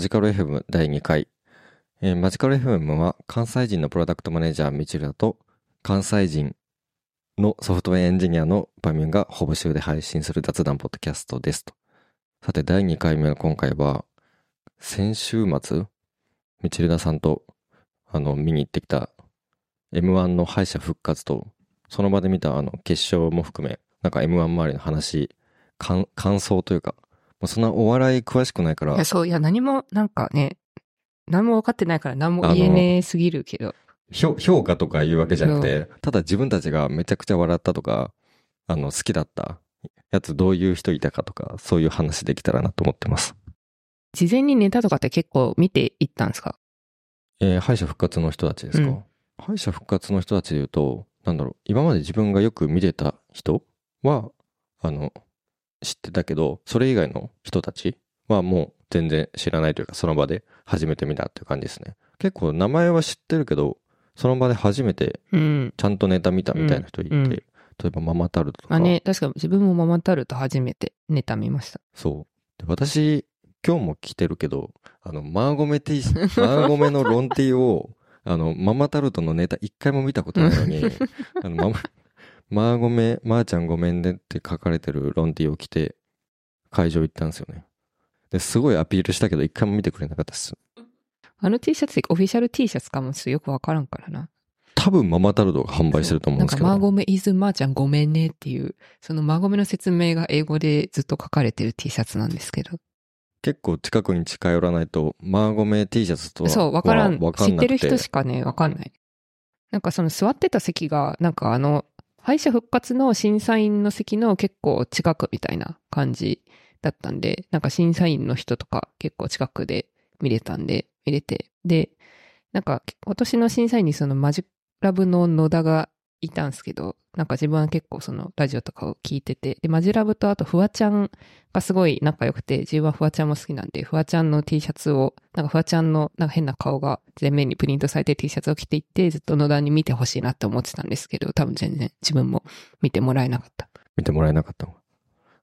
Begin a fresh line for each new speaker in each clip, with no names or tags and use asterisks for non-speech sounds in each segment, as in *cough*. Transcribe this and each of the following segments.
マジカル FM 第2回。えーマジカル FM は関西人のプロダクトマネージャーみちるだと関西人のソフトウェアエンジニアの場面がほぼ週で配信する雑談ポッドキャストですと。さて第2回目の今回は先週末、みちるださんとあの見に行ってきた M1 の敗者復活とその場で見たあの決勝も含めなんか M1 周りの話、感想というか、まあそんなお笑い詳しくないから。
いや、そう、いや、何も、なんかね、何も分かってないから何も言えねえすぎるけど。
評評価とかいうわけじゃなくて、ただ自分たちがめちゃくちゃ笑ったとか、あの、好きだったやつどういう人いたかとか、そういう話できたらなと思ってます。
事前にネタとかって結構見ていったんですか？
えー敗者復活の人たちですか、
うん。
敗者復活の人たちで言うと、なんだろう、今まで自分がよく見てた人は、あの、知ってたけど、それ以外の人たちはもう全然知らないというか、その場で初めて見たっていう感じですね。結構名前は知ってるけど、その場で初めて
うん。
ちゃんとネタ見たみたいな人いて、
うんうん
例えばママタルトとか、
あね、確か自分もママタルト初めてネタ見ました。
そう。で私、今日も着てるけど、あの、マーゴメ T、*laughs* マーゴメのロン T を、あの、ママタルトのネタ一回も見たことないのに、*laughs* あの、ママ、マーゴメ、まー、ちゃんごめんねって書かれてるロン T を着て、会場行ったんですよね。で、すごいアピールしたけど、一回も見てくれなかったです。
あの T シャツオフィシャル T シャツかもちょっとよくわからんからな。
多分ママタルトが販売してると思うんですけど。
なんか、マーゴメイズマーちゃんごめんねっていう、そのマーゴメの説明が英語でずっと書かれてる T シャツなんですけど。
結構近くに近寄らないと、マーゴメ T シャツとは
そう、わからん。知ってる人しかね、わかんない。なんかその座ってた席が、なんかあの、敗者復活の審査員の席の結構近くみたいな感じだったんで、なんか審査員の人とか結構近くで見れたんで、見れて。で、なんか今年の審査員にそのマジラブの野田がいたんですけど、なんか自分は結構そのラジオとかを聞いてて、で、マジラブとあとフワちゃんがすごい仲良くて、自分はフワちゃんも好きなんで、フワちゃんの T シャツを、なんかフワちゃんのなんか変な顔が前面にプリントされて T シャツを着ていって、ずっと野田に見てほしいなって思ってたんですけど、多分全然自分も見てもらえなかった。
見てもらえなかったの？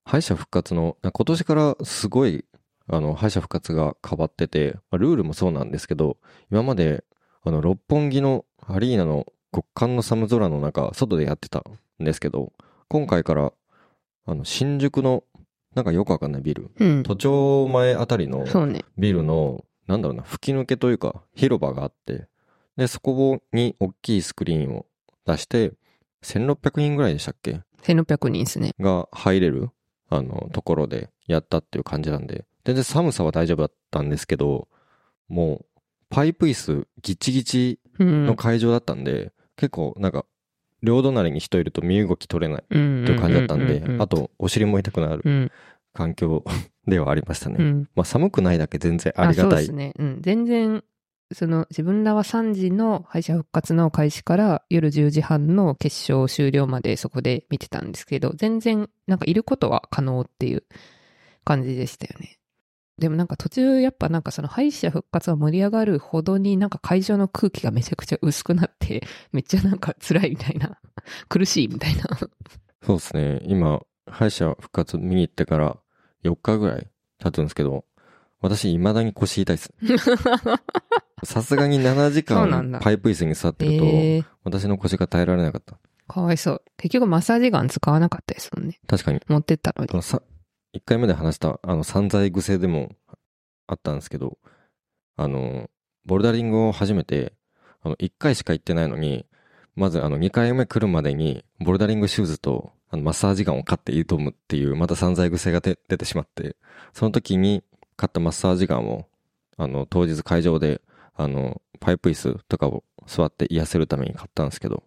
敗者復活の、今年からすごい、あの、敗者復活が変わってて、まあルールもそうなんですけど、今まで、あの、六本木のアリーナの極寒の寒空の中、外でやってたんですけど、今回から、あの、新宿の、なんかよくわかんないビル、
うん。
都庁前あたりの。ビルの、なんだろうな、吹き抜けというか、広場があって、で、そこに大きいスクリーンを出して、1600人ぐらいでしたっけ
？1600人ですね。
が入れる、あの、ところでやったっていう感じなんで、全然寒さは大丈夫だったんですけど、もう、パイプ椅子ギチギチ
うん。
の会場だったんで、結構なんか、両隣に人いると身動き取れない
うん。
っていう感じだったんであと、お尻も痛くなる
うん。
環境ではありましたね。
うん。
まあ寒くないだけ全然ありがたい
そうです。ね。うん。全然、その自分らは3時の敗者復活の開始から夜10時半の決勝終了までそこで見てたんですけど、全然なんかいることは可能っていう感じでしたよね。でもなんか途中やっぱなんかその敗者復活が盛り上がるほどになんか会場の空気がめちゃくちゃ薄くなって、*laughs* めっちゃなんか辛いみたいな、*laughs* 苦しいみたいな。
そうですね。今、敗者復活見に行ってから4日ぐらい経つんですけど、私未だに腰痛いです。*laughs* さすがに7時間パイプ椅子に座ってると、
えー、
私の腰が耐えられなかった。
かわいそう。結局マッサージガン使わなかったですもんね。
確かに。
持ってったのに
1回目で話した、あの、散財癖でもあったんですけど、あの、ボルダリングを始めて、あの、1回しか行ってないのに、まずあの、2回目来るまでに、ボルダリングシューズと、あの、マッサージガンを買って挑むっていう、また散財癖が出てしまって、その時に買ったマッサージガンを、あの、当日会場で、あの、パイプ椅子とかを座って癒せるために買ったんですけど、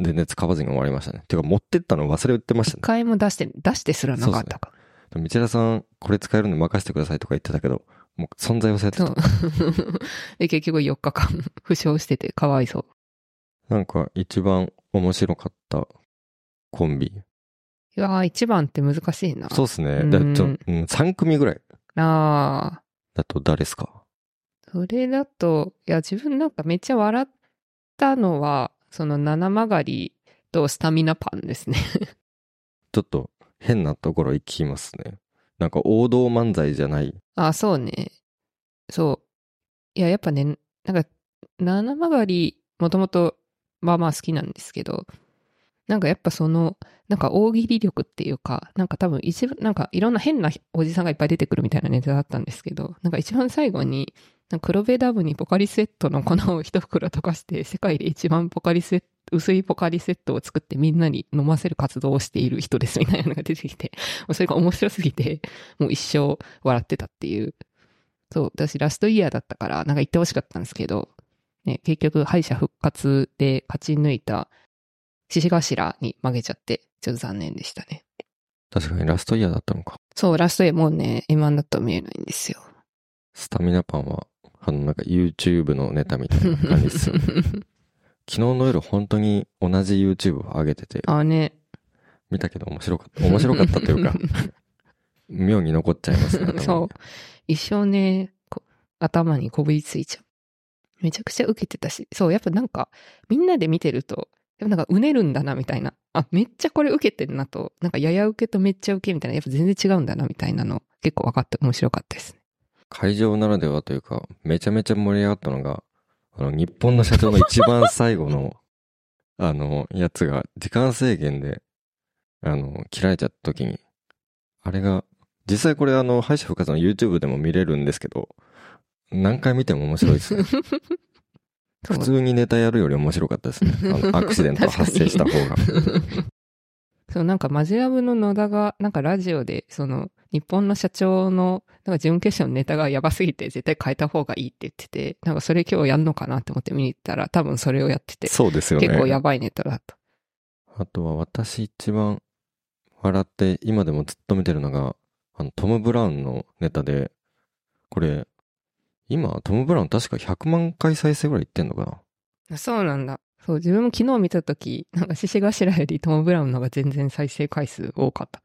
全然使わずに終わりましたね。てか、持ってったの忘れてました
一
ね。
回も出して、出してすらなかったか。
道枝さん、これ使えるんで任せてくださいとか言ってたけど、もう存在忘れて
そ
た
う。*laughs* で、結局4日間 *laughs* 負傷しててかわいそう。
なんか一番面白かったコンビ。
いやー、一番って難しいな。
そうっすね。
うん
だちょ、うん、3組ぐらい
ああ、
だと誰ですか？
それだと、いや、自分なんかめっちゃ笑ったのは、その七曲りとスタミナパンですね。*laughs*
ちょっと変なところ行きますね。なんか王道漫才じゃない。
あ、そうね。そう。いや、やっぱね、なんか、七曲り、もともと、まあまあ好きなんですけど、なんかやっぱその、なんか大喜利力っていうか、なんか多分一番、なんかいろんな変なおじさんがいっぱい出てくるみたいなネタだったんですけど、なんか一番最後に、黒部ダムにポカリスエットの粉を一袋溶かして、世界で一番ポカリスエット、薄いポカリスエットを作ってみんなに飲ませる活動をしている人ですみたいなのが出てきて、*laughs* それが面白すぎて、もう一生笑ってたっていう。そう、私ラストイヤーだったから、なんか言ってほしかったんですけど、ね、結局敗者復活で勝ち抜いた獅子頭に負けちゃって、ちょっと残念でしたね。
確かにラストイヤーだったのか。
そう、ラストイヤーもうね、M1 だと見えないんですよ。
スタミナパンは、あの、なんか YouTube のネタみたいな感じですよね。*laughs* 昨日の夜本当に同じ YouTube を上げてて、
あね。
見たけど面白かった。面白かったというか、*laughs* 妙に残っちゃいますね。
そう。一生ね、こ頭にこびりついちゃう。めちゃくちゃ受けてたし、そう、やっぱなんか、みんなで見てると、やっぱなんかうねるんだな、みたいな。あ、めっちゃこれ受けてんなと、なんかやや受けとめっちゃ受けみたいな、やっぱ全然違うんだな、みたいなの、結構分かって面白かったですね。
会場ならではというか、めちゃめちゃ盛り上がったのが、あの、日本の社長の一番最後の、*laughs* あの、やつが、時間制限で、あの、切られちゃった時に、あれが、実際これあの、敗者復活の YouTube でも見れるんですけど、何回見ても面白いですね。*laughs* 普通にネタやるより面白かったですね。あの、*laughs* アクシデント発生した方が。
そう、なんかマジラブの野田が、なんかラジオで、その、日本の社長の、なんか準決勝のネタがやばすぎて絶対変えた方がいいって言ってて、なんかそれ今日やんのかなって思って見に行ったら、多分それをやってて、
そうですよね。
結構やばいネタだった。
あとは私一番笑って今でもずっと見てるのが、あの、トム・ブラウンのネタで、これ、今、トム・ブラウン確か100万回再生ぐらいいってんのかな？
あそうなんだ。そう、自分も昨日見たとき、なんか獅子頭よりトム・ブラウンの方が全然再生回数多かった。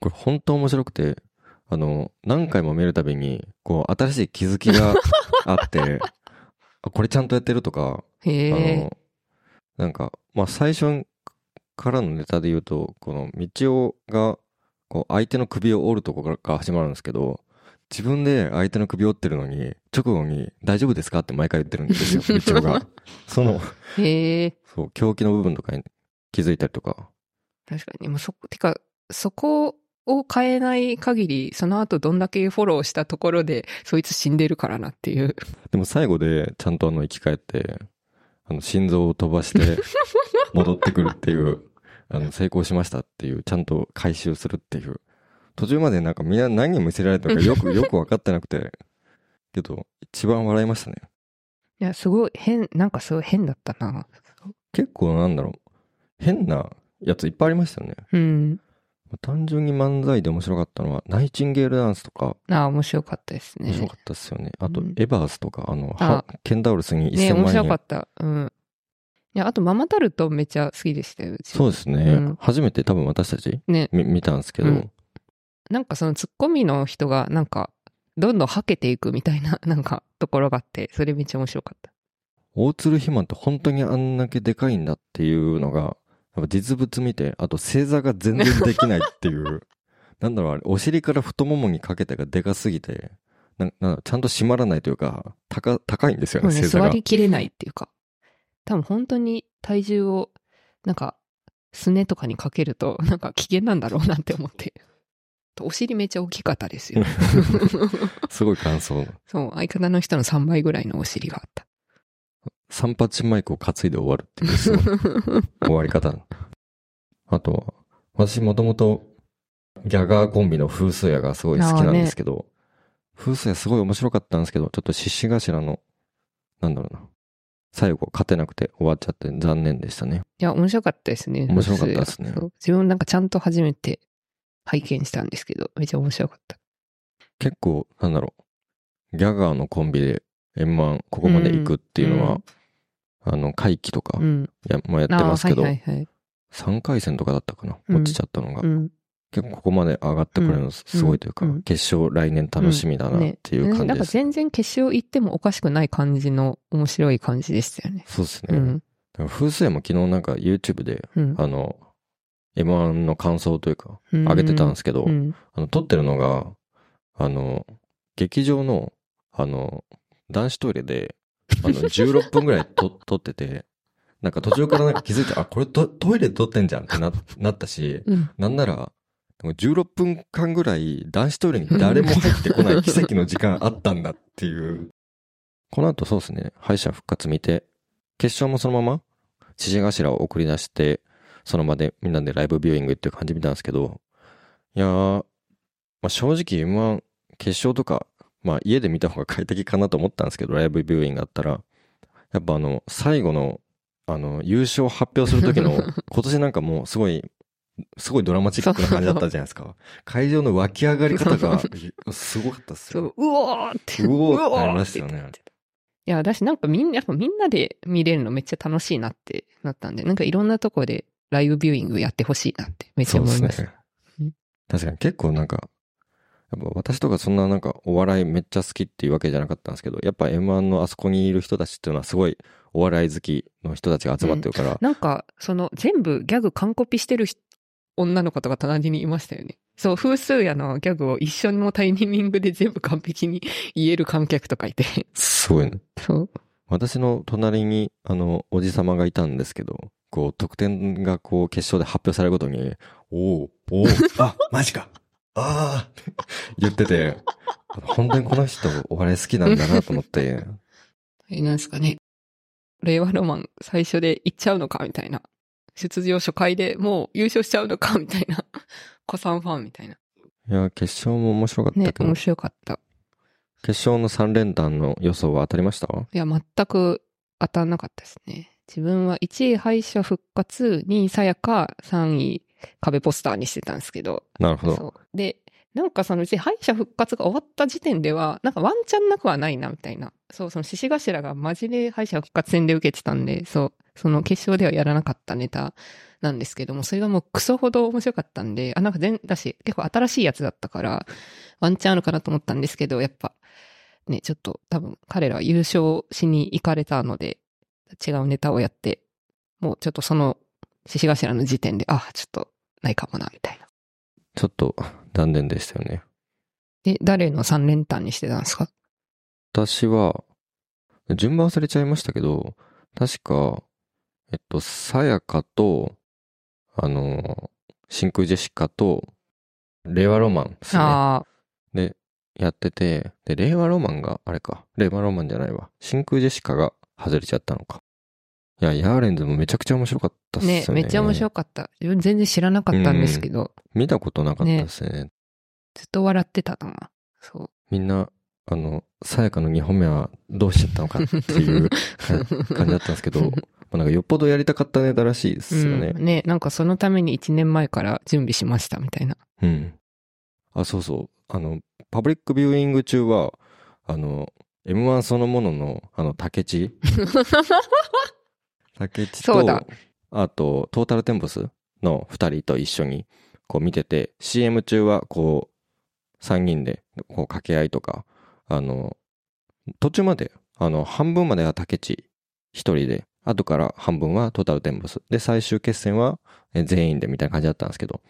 これ本当面白くて、あの、何回も見るたびに、こう、新しい気づきが *laughs* あって、あ、これちゃんとやってるとか、あ。の、なんか、まあ、最初からのネタで言うと、この、道夫が、こう、相手の首を折るところから始まるんですけど、自分で相手の首を折ってるのに、直後に、大丈夫ですか？って毎回言ってるんですよ、*laughs* 道夫が。その、
へえ。
そう、狂気の部分とかに気づいたりとか。
確かに。もうそこ、てか、そこを変えない限り、その後どんだけフォローしたところで、そいつ死んでるからなっていう。
でも最後で、ちゃんとあの、生き返って、あの、心臓を飛ばして、*laughs* 戻ってくるっていう、あの、成功しましたっていう、ちゃんと回収するっていう。途中までなんかみんな何を見せられたのかよく、*laughs* よく分かってなくて。けど、一番笑いましたね。
いや、すごい変、なんかすごい変だったな。
結構なんだろう。変なやついっぱいありましたよね。
うん。
単純に漫才で面白かったのは、ナイチンゲールダンスとか、
ああ、面白かったですね。
面白かったですよね。あと
うん、
エバースとか、あの、
あ
はケンダウルスに
ね、
1000
面
万円。
白かった。うん。いや、あとママタルトめっちゃ好きでしたよ。
そうですね。
うん
初めて多分私たち
ね。
み見たんですけど、
うんなんかそのツッコミの人が、なんか、どんどんはけていくみたいな、*laughs* なんか、ところがあって、それめっちゃ面白かった。
大鶴ひまって本当にあんだけでかいんだっていうのが、やっぱ実物見て、あと正座が全然できないっていう、*laughs* なんだろうあれ、お尻から太ももにかけてがでかすぎて、ななちゃんと締まらないというか、高、高いんですよね、
ね、
正座が。
座りきれないっていうか、多分本当に体重を、なんか、すねとかにかけると、なんか危険なんだろうなって思って。お尻めっちゃ大きかったですよ。*laughs*
すごい感想。
そう、相方の人の3倍ぐらいのお尻があった。
三八マイクを担いで終わるっていう、*laughs* 終わり方。あとは、私もともと、ギャガーコンビの風水屋がすごい好きなんですけど、風水屋すごい面白かったんですけど、ちょっと獅子頭の、なんだろうな。最後勝てなくて終わっちゃって残念でしたね。
いや、面白かったですね。
面白かったですね
自分なんかちゃんと初めて拝見したんですけど、めっちゃ面白かった。
結構、なんだろう。ギャガーのコンビで M1 ここまで行くっていうのは、あの、会期とか
うん。
や、もうやってますけど、
はいはいはい。
3回戦とかだったかな、
うん
落ちちゃったのが。
うん。
結構ここまで上がってくれるのすごいというか、
うんうん
決勝来年楽しみだなっていう感
なんか
じです。
全然決勝行ってもおかしくない感じの面白い感じでしたよね。
そうですね。
うん。
風水も昨日なんか YouTube で、
うん。
あの、M1 の感想というか、
上
上げてたんですけど、
うん。
あの、撮ってるのが、あの、劇場の、あの、男子トイレで、あの、*laughs* 16分ぐらいと撮ってて、なんか途中からなんか気づいて、あ、これトトイレで撮ってんじゃんってな、なったし、
うん。
なんなら、16分間ぐらい男子トイレに誰も入ってこない *laughs* 奇跡の時間あったんだっていう。この後そうですね、敗者復活見て、決勝もそのまま、獅子頭を送り出して、その場でみんなでライブビューイングっていう感じ見たんですけど、いやー、まあ、正直 M1 決勝とか、まあ家で見た方が快適かなと思ったんですけど、ライブビューイングあったら、やっぱあの、最後の、あの、優勝を発表する時の、*laughs* 今年なんかもうすごい、すごいドラマチックな感じだったじゃないですか。会場の湧き上がり方が、すごかったっすよ。
そう、うおーって。
うおーってなりましたよね
いや、私なんかみんな、やっぱみんなで見れるのめっちゃ楽しいなってなったんで、なんかいろんなとこでライブビューイングやってほしいなってめっちゃ思いました。
ね
うん。
確かに結構なんか、やっぱ私とかそんななんかお笑いめっちゃ好きっていうわけじゃなかったんですけど、やっぱ M1 のあそこにいる人たちっていうのはすごいお笑い好きの人たちが集まってるから、
なんか、その全部ギャグ完コピしてる人女の子とか隣にいましたよね。そう、風数やのギャグを一緒のタイミングで全部完璧に言える観客とかいて。
すごいね。
そう。
私の隣にあの、おじさまがいたんですけど、こう、得点がこう、決勝で発表されるごとに、おおおお *laughs* あ、マジかああって言ってて、本当にこの人お笑い好きなんだなと思って、*laughs*
え、なんですかね。令和ロマン最初で行っちゃうのかみたいな。出場初回でもう優勝しちゃうのかみたいな。子さんファンみたいな。
いや、決勝も面白かった
ね、
けど、
面白かった。
決勝の3連単の予想は当たりました？
いや、全く当たんなかったですね。自分は1位敗者復活、2位さやか、3位壁ポスターにしてたんですけど。
なるほど。
で、なんかそのうち敗者復活が終わった時点では、なんかワンチャンなくはないな、みたいな。そう、その獅子頭がマジで敗者復活戦で受けてたんで、そう、その決勝ではやらなかったネタなんですけども、それがもうクソほど面白かったんで、あ、なんか全、だし、結構新しいやつだったから、ワンチャンあるかなと思ったんですけど、やっぱ、ね、ちょっと多分彼らは優勝しに行かれたので、違うネタをやって、もうちょっとその獅子頭の時点で、あ、ちょっとないかもな、みたいな。
ちょっと残念でしたよね。
で、誰の3連単にしてたんですか？
私は、順番忘れちゃいましたけど、確か、えっと、さやかと、あの、真空ジェシカと、令和ロマンですね。で、やってて、で、令和ロマンが、あれか、令和ロマンじゃないわ。真空ジェシカが外れちゃったのか。いや、ヤーレンズもめちゃくちゃ面白かったっすよね。
ねめっちゃ面白かった。自分全然知らなかったんですけど、
見たことなかったですね。
ずっと笑ってたな。そう。
みんな、あの、さやかの2本目はどうしちゃったのかっていう *laughs* 感じだったんですけど、まあなんかよっぽどやりたかったネタらしいですよね。
うん、ねなんかそのために1年前から準備しましたみたいな。
うん。あ、そうそう。あの、パブリックビューイング中は、あの、M1 そのものの、あの、竹地？*laughs* 竹地と
そうだ、
あと、トータルテンボスの二人と一緒に、こう見てて、CM 中は、こう、三人で、こう、掛け合いとか、あの、途中まで、あの、半分までは竹地一人で、後から半分はトータルテンボス。で、最終決戦はえ全員でみたいな感じだったんですけど、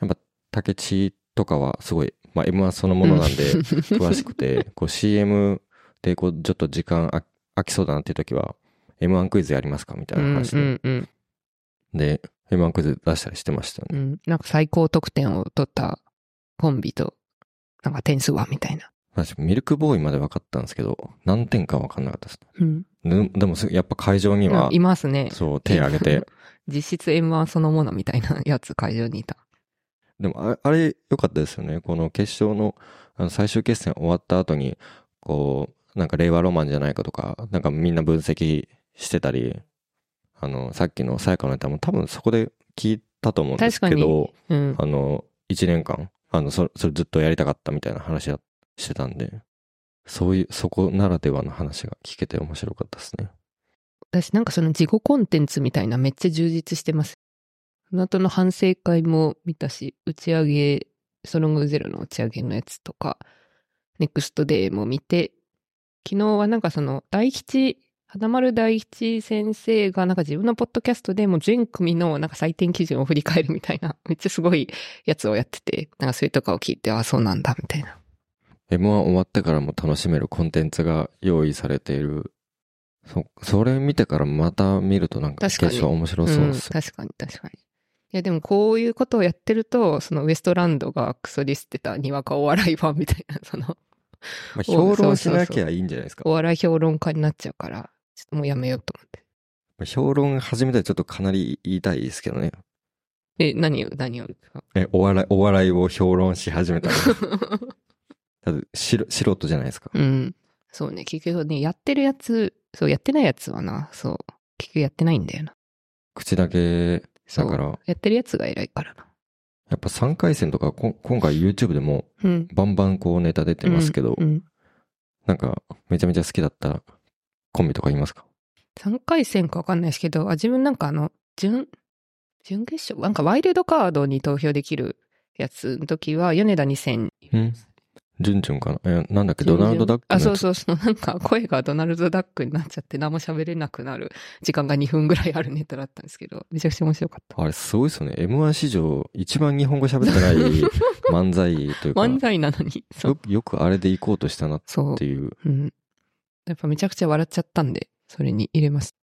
やっぱ、竹地とかはすごい、まあ、M1 そのものなんで、詳しくて、こう CM でこうちょっと時間あ空きそうだなっていう時は、M1 クイズやりますかみたいな話で。
うんうん
で、M1 クイズ出したりしてましたよね。
うん。なんか最高得点を取ったコンビと、なんか点数はみたいな。
私、ミルクボーイまで分かったんですけど、何点か分かんなかったです。
うん。
ででもす、やっぱ会場には、
いますね。
そう、手挙げて。*laughs*
実質 M1 そのものみたいなやつ会場にいた。
でもあ、あれ良かったですよね。この決勝のあの最終決戦終わった後に、こう、なんか令和ロマンじゃないかとか、なんかみんな分析してたり、あの、さっきのさやかのネタも多分そこで聞いたと思うんですけど、
うん。
あの、一年間、あの、そそれずっとやりたかったみたいな話はしてたんで、そういう、そこならではの話が聞けて面白かったですね。
私なんかその自己コンテンツみたいなめっちゃ充実してます。その後の反省会も見たし、打ち上げ、ストロングゼロの打ち上げのやつとか、ネクストデーも見て、昨日はなんかその大吉、花丸大吉先生がなんか自分のポッドキャストでもう全組のなんか採点基準を振り返るみたいな、*laughs* めっちゃすごいやつをやってて、なんかそれとかを聞いて、ああ、そうなんだ、みたいな。
M1 終わってからも楽しめるコンテンツが用意されている。そ、それ見てからまた見るとなんか決勝面白そうです
ん、確かに確かに。いやでもこういうことをやってると、そのウエストランドがクソディスってたにわかお笑いファンみたいな、その、
まあ、*laughs* 評論しなきゃいいんじゃないですか。
お笑い評論家になっちゃうから、ちょっともうやめようと思って。
まあ評論始めたらちょっとかなり言いたいですけどね。
え、何を、何をですか？
え、お笑い、お笑いを評論し始めたら。*laughs* だってしろ素人じゃないですか。
うん。そうね、結局ね、やってるやつ、そう、やってないやつはな、そう、結局やってないんだよな。
口だけ。だから、
やってるやつが偉いからな。
やっぱ3回戦とかこ今回 YouTube でも
うん。
バンバンこうネタ出てますけど、
うんうん
なんかめちゃめちゃ好きだったコンビとかいますか
？3回戦かわかんないですけど、あ、自分なんかあの、準、準決勝？なんかワイルドカードに投票できるやつの時は、米田2000。
うんジュンジュンかな？え、なんだっけ？ドナルドダックの
あ、そうそうそう。なんか声がドナルドダックになっちゃって何も喋れなくなる *laughs* 時間が2分ぐらいあるネタだったんですけど、めちゃくちゃ面白かった。
あれすごいですよね。M1 史上一番日本語喋ってない *laughs* 漫才というか、
漫才なのに。
よよくあれで行こうとしたなっ
そう
て。いう。
うん。やっぱめちゃくちゃ笑っちゃったんで、それに入れます。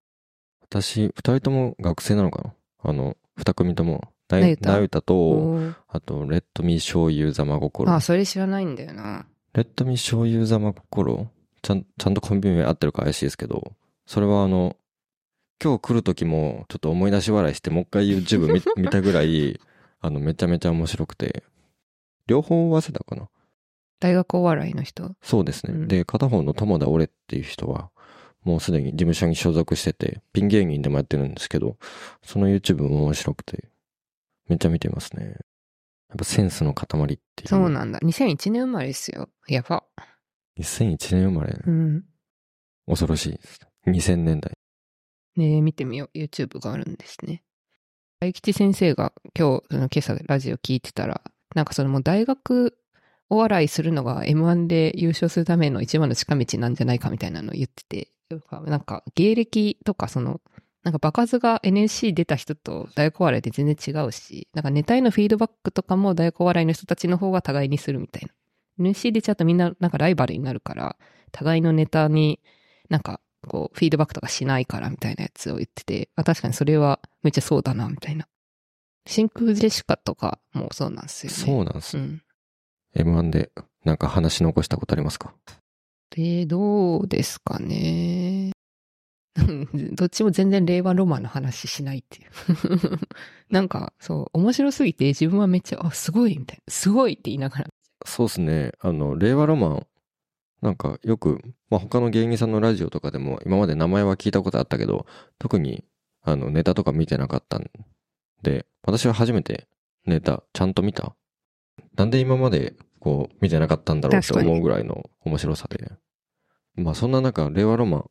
私、二人とも学生なのかな？あの、二組とも。なゆ
た
なゆたと、あと、レッドミー醤油ざま心。
あ、それ知らないんだよな。
レッドミー醤油ざま心？ちゃん、ちゃんとコンビ名合ってるか怪しいですけど、それはあの、今日来る時もちょっと思い出し笑いしてもう一回 YouTube 見 *laughs* 見たぐらい、あの、めちゃめちゃ面白くて、両方早稲田かな？
大学お笑いの人？
そうですね。
うん
で、片方の友田俺っていう人は、もうすでに事務所に所属してて、ピン芸人でもやってるんですけど、その YouTube も面白くて、めっちゃ見てますね。やっぱセンスの塊っていう。
そうなんだ。2001年生まれですよ。やば。
2001年生まれ、
うん。
恐ろしいです。2000年代。
ねえ見てみよう。YouTube があるんですね。大吉先生が今日、その今朝ラジオ聞いてたら、なんかそのもう大学お笑いするのが M1 で優勝するための一番の近道なんじゃないかみたいなのを言ってて、なんか芸歴とかその、なんか場数が NSC 出た人と大学お笑いって全然違うし、なんかネタへのフィードバックとかも大学お笑いの人たちの方が互いにするみたいな。NSC 出ちゃうとみんななんかライバルになるから、互いのネタになんかこうフィードバックとかしないからみたいなやつを言ってて、あ確かにそれはめっちゃそうだなみたいな。真空ジェシカとかもそうなんですよね。
そうなんですよ。
うん。
M1 でなんか話残したことありますか？
で、どうですかね。う *laughs* んどっちも全然令和ロマンの話しないっていう。*laughs* なんか、そう、面白すぎて自分はめっちゃ、あ、すごいみたいな。すごいって言いながら。
そうですね。あの、令和ロマン、なんかよく、まあ、他の芸人さんのラジオとかでも今まで名前は聞いたことあったけど、特にあのネタとか見てなかったんで、私は初めてネタちゃんと見た。なんで今までこう見てなかったんだろうって思うぐらいの面白さで。まあそんな中、令和ロマン、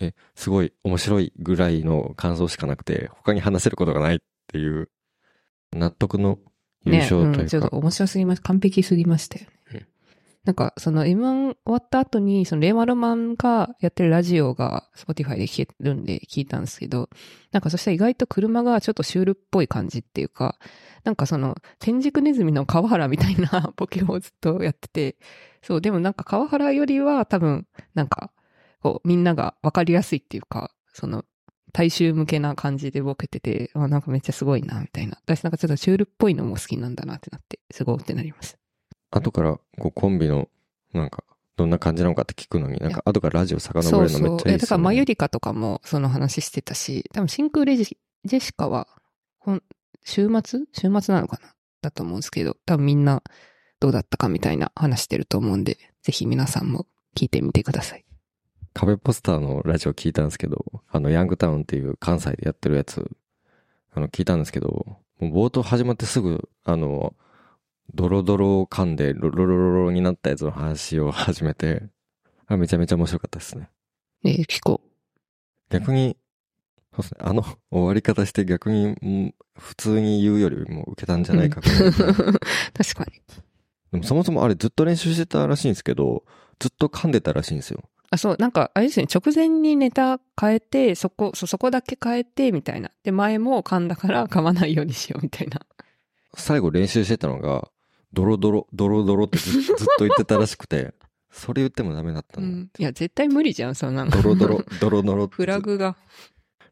え、すごい面白いぐらいの感想しかなくて、他に話せることがないっていう、納得の優
ね、
勝というか、
うん、ちょっと面白すぎます。完璧すぎましたよね。
うん
なんか、その M1 終わった後に、その令和ロマンがやってるラジオが Spotify で聞けるんで聞いたんですけど、なんかそしたら意外と車がちょっとシュールっぽい感じっていうか、なんかその、天竺ネズミの川原みたいな *laughs* ボケをずっとやってて、そう、でもなんか川原よりは多分、なんか、こう、みんながわかりやすいっていうか、その、大衆向けな感じでボケてて、あ、なんかめっちゃすごいな、みたいな。私なんかちょっとシュールっぽいのも好きなんだなってなって、すごいってなります。
後からこうコンビのなんかどんな感じなのかって聞くのになんか後からラジオ遡
そうそう。
るのめっちゃいい
えだから、
ですよね。
マユリカとかもその話してたし、多分真空レジジェシカは、週末？週末なのかな？だと思うんですけど、多分みんなどうだったかみたいな話してると思うんで、ぜひ皆さんも聞いてみてください。
壁ポスターのラジオ聞いたんですけど、あのヤングタウンっていう関西でやってるやつ、あの聞いたんですけど、もう冒頭始まってすぐ、あの、ドロドロを噛んでロロロロロになったやつの話を始めて、あめちゃめちゃ面白かったですね。
えー、聞こ
逆に、そうですね、あの終わり方して逆に、うん普通に言うよりも受けたんじゃないか
う。*laughs* 確かに。
でもそもそもあれずっと練習してたらしいんですけど、ずっと噛んでたらしいんですよ。
あ、そう、なんか、あれですね、直前にネタ変えて、そこ、そ、そこだけ変えて、みたいな。で、前も噛んだから噛まないようにしよう、みたいな。
最後練習してたのが、ドロドロ、ドロドロってず *laughs* ずっと言ってたらしくて、それ言ってもダメだったの。
うん。いや、絶対無理じゃん、そんなの。
ドロドロ、ドロドロって *laughs*
フラグが。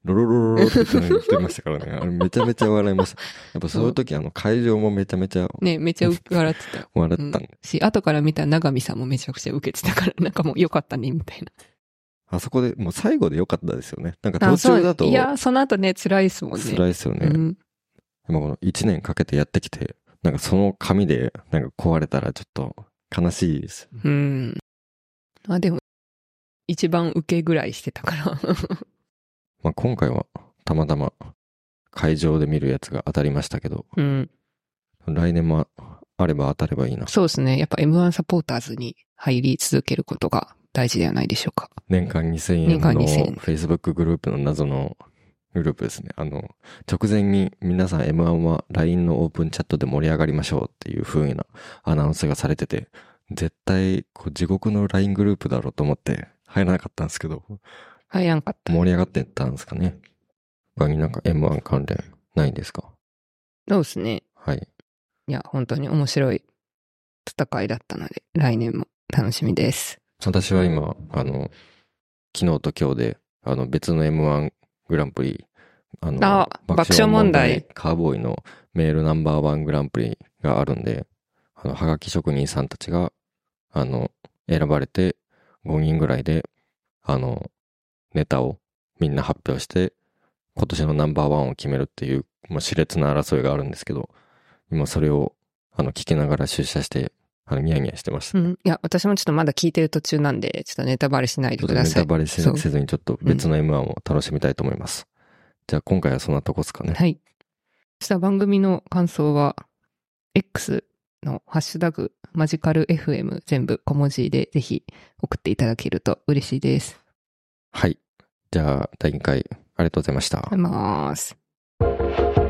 ロロロロロって言ってましたからね。あれめちゃめちゃ笑いました。やっぱそういう時あの会場もめちゃめちゃ
ね、めちゃ笑ってた。
笑った
うんし、後から見た長見さんもめちゃくちゃ受けてたから、なんかもう良かったね、みたいな。
あそこで、もう最後で良かったですよね。なんか途中だと
いや、その後ね、辛いですもんね。
辛いですよね。
うん。
でもこの1年かけてやってきて、なんかその紙でなんか壊れたらちょっと悲しいです。
うん。あ、でも、一番受けぐらいしてたから。
まあ今回はたまたま会場で見るやつが当たりましたけど、
うん。
来年もあれば当たればいいな。
そうですね。やっぱ M1 サポーターズに入り続けることが大事ではないでしょうか。
年間2000円
年間
の
2000円
Facebook グループの謎のグループですね。あの、直前に皆さん M1 は LINE のオープンチャットで盛り上がりましょうっていう風なアナウンスがされてて、絶対こう地獄の LINE グループだろうと思って入らなかったんですけど、
入らんかった。
盛り上がってったんですかね。他になんか M1 関連ないんですか？
そうですね。
はい。
いや、本当に面白い戦いだったので、来年も楽しみです。
私は今、あの、昨日と今日で、あの別の M1 グランプリ、あの、
あ爆笑問題
カーボーイのメールナンバーワングランプリがあるんで、あの、はがき職人さんたちが、あの、選ばれて5人ぐらいで、あの、ネタをみんな発表して、今年のナンバーワンを決めるっていう、まあ、熾烈な争いがあるんですけど、今それを、あの、聞きながら出社して、あの、ニヤニヤしてました
う。ん。いや、私もちょっとまだ聞いてる途中なんで、ちょっとネタバレしないでください。
タバレせずにちょっと別の M1 を楽しみたいと思います。じゃあ今回はそんなとこですかね。
はい。そしたら番組の感想は、X のハッシュタグ、マジカル FM 全部小文字でぜひ送っていただけると嬉しいです。
はい。じゃあ第2回ありがとうございました
ありがとうございます。